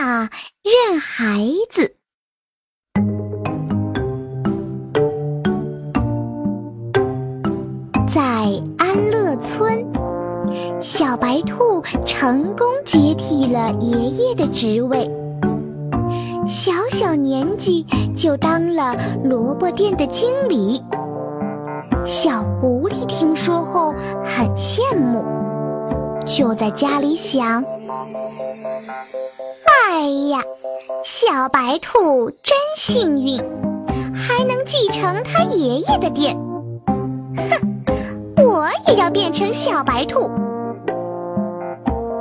妈认孩子。在安乐村，小白兔成功接替了爷爷的职位，小小年纪就当了萝卜店的经理。小狐狸听说后很羡慕，就在家里想：“哎呀，小白兔真幸运，还能继承他爷爷的店。哼，我也要变成小白兔。”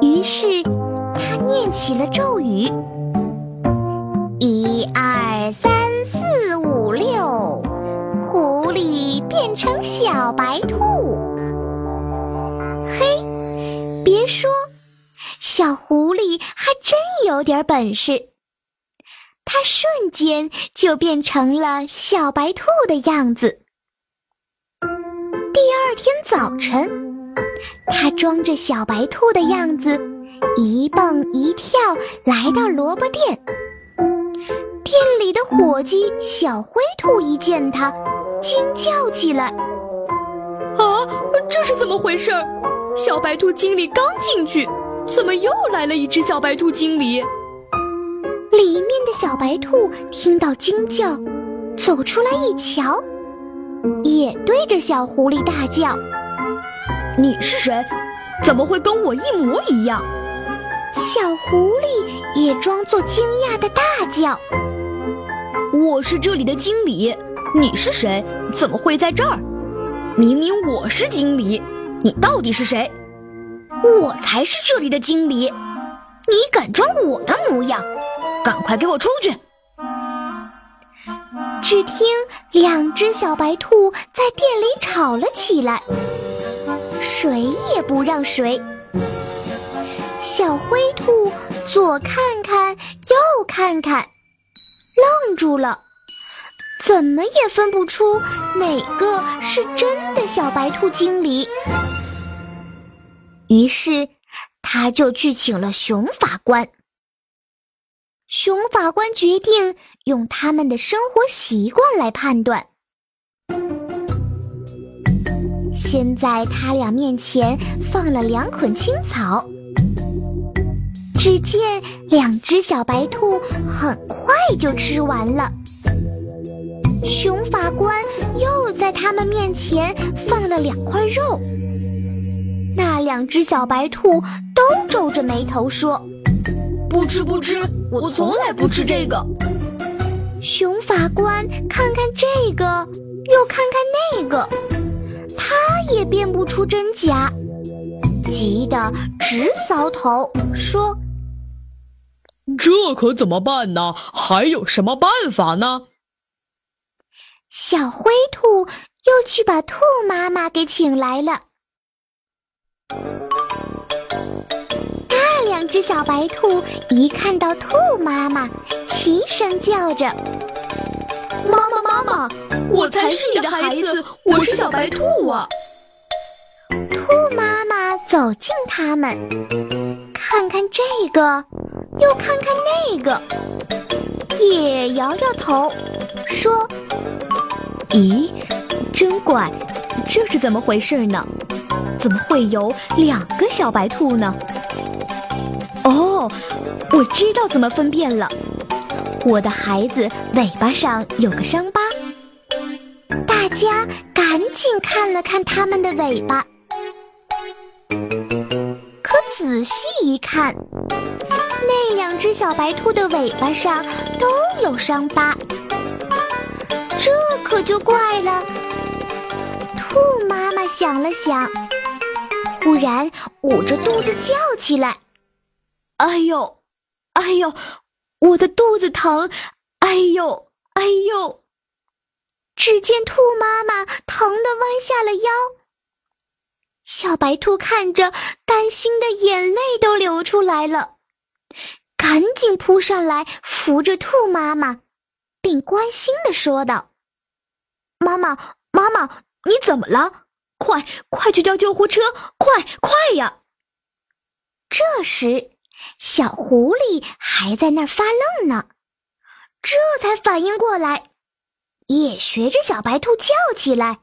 于是，他念起了咒语：“一二三四五六。”狐狸变成小白兔，嘿，别说，小狐狸还真有点本事。它瞬间就变成了小白兔的样子。第二天早晨，它装着小白兔的样子，一蹦一跳来到萝卜店。店里的伙计小灰兔一见它。惊叫起来！啊，这是怎么回事？小白兔经理刚进去，怎么又来了一只小白兔经理？里面的小白兔听到惊叫，走出来一瞧，也对着小狐狸大叫：“你是谁？怎么会跟我一模一样？”小狐狸也装作惊讶的大叫：“我是这里的经理。”你是谁？怎么会在这儿？明明我是经理，你到底是谁？我才是这里的经理，你敢装我的模样？赶快给我出去！只听两只小白兔在店里吵了起来，谁也不让谁。小灰兔左看看，右看看，愣住了。怎么也分不出哪个是真的小白兔经理，于是他就去请了熊法官。熊法官决定用他们的生活习惯来判断。先在他俩面前放了两捆青草，只见两只小白兔很快就吃完了。熊法官又在他们面前放了两块肉，两只小白兔都皱着眉头说：“不吃不吃，我从来不吃这个。”熊法官看看这个，又看看那个，他也辨不出真假，急得直搔头，说：“这可怎么办呢？还有什么办法呢？”小灰兔又去把兔妈妈给请来了。只小白兔一看到兔妈妈，齐声叫着：“妈妈，妈妈，我才是你的孩子，我是小白兔啊！”兔妈妈走近他们，看看这个，又看看那个，也摇摇头，说。咦，真怪，这是怎么回事呢？怎么会有两个小白兔呢？我知道怎么分辨了。我的孩子尾巴上有个伤疤。大家赶紧看了看他们的尾巴，可仔细一看，那两只小白兔的尾巴上都有伤疤。这可就怪了。兔妈妈想了想，忽然捂着肚子叫起来：“哎呦，哎呦，我的肚子疼！哎呦，哎呦！”只见兔妈妈疼得弯下了腰。小白兔看着，担心的眼泪都流出来了，赶紧扑上来扶着兔妈妈，并关心的说道。妈妈，妈妈，你怎么了？快，快去叫救护车！快，快呀！这时，小狐狸还在那儿发愣呢，这才反应过来，也学着小白兔叫起来：“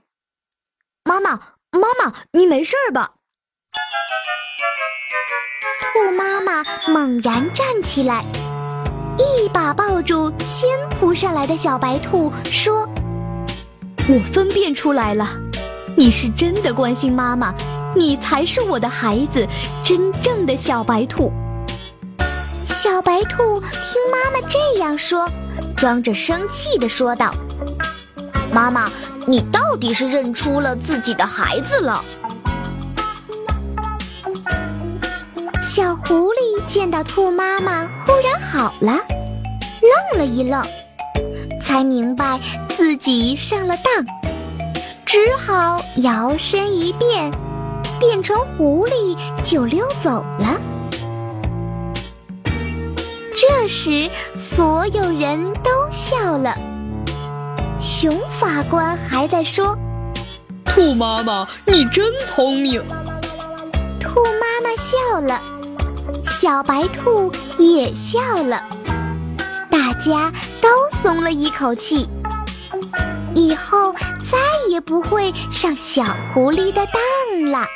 妈妈，妈妈，你没事吧？”兔妈妈猛然站起来，一把抱住先扑上来的小白兔，说：“我分辨出来了，你是真的关心妈妈，你才是我的孩子，真正的小白兔。”小白兔听妈妈这样说，装着生气的说道：“妈妈，你到底是认出了自己的孩子了？”小狐狸见到兔妈妈忽然好了，愣了一愣，才明白自己上了当，只好摇身一变，变成狐狸就溜走了。这时，所有人都笑了。熊法官还在说：“兔妈妈，你真聪明。”兔妈妈笑了。小白兔也笑了，大家都松了一口气，以后再也不会上小狐狸的当了。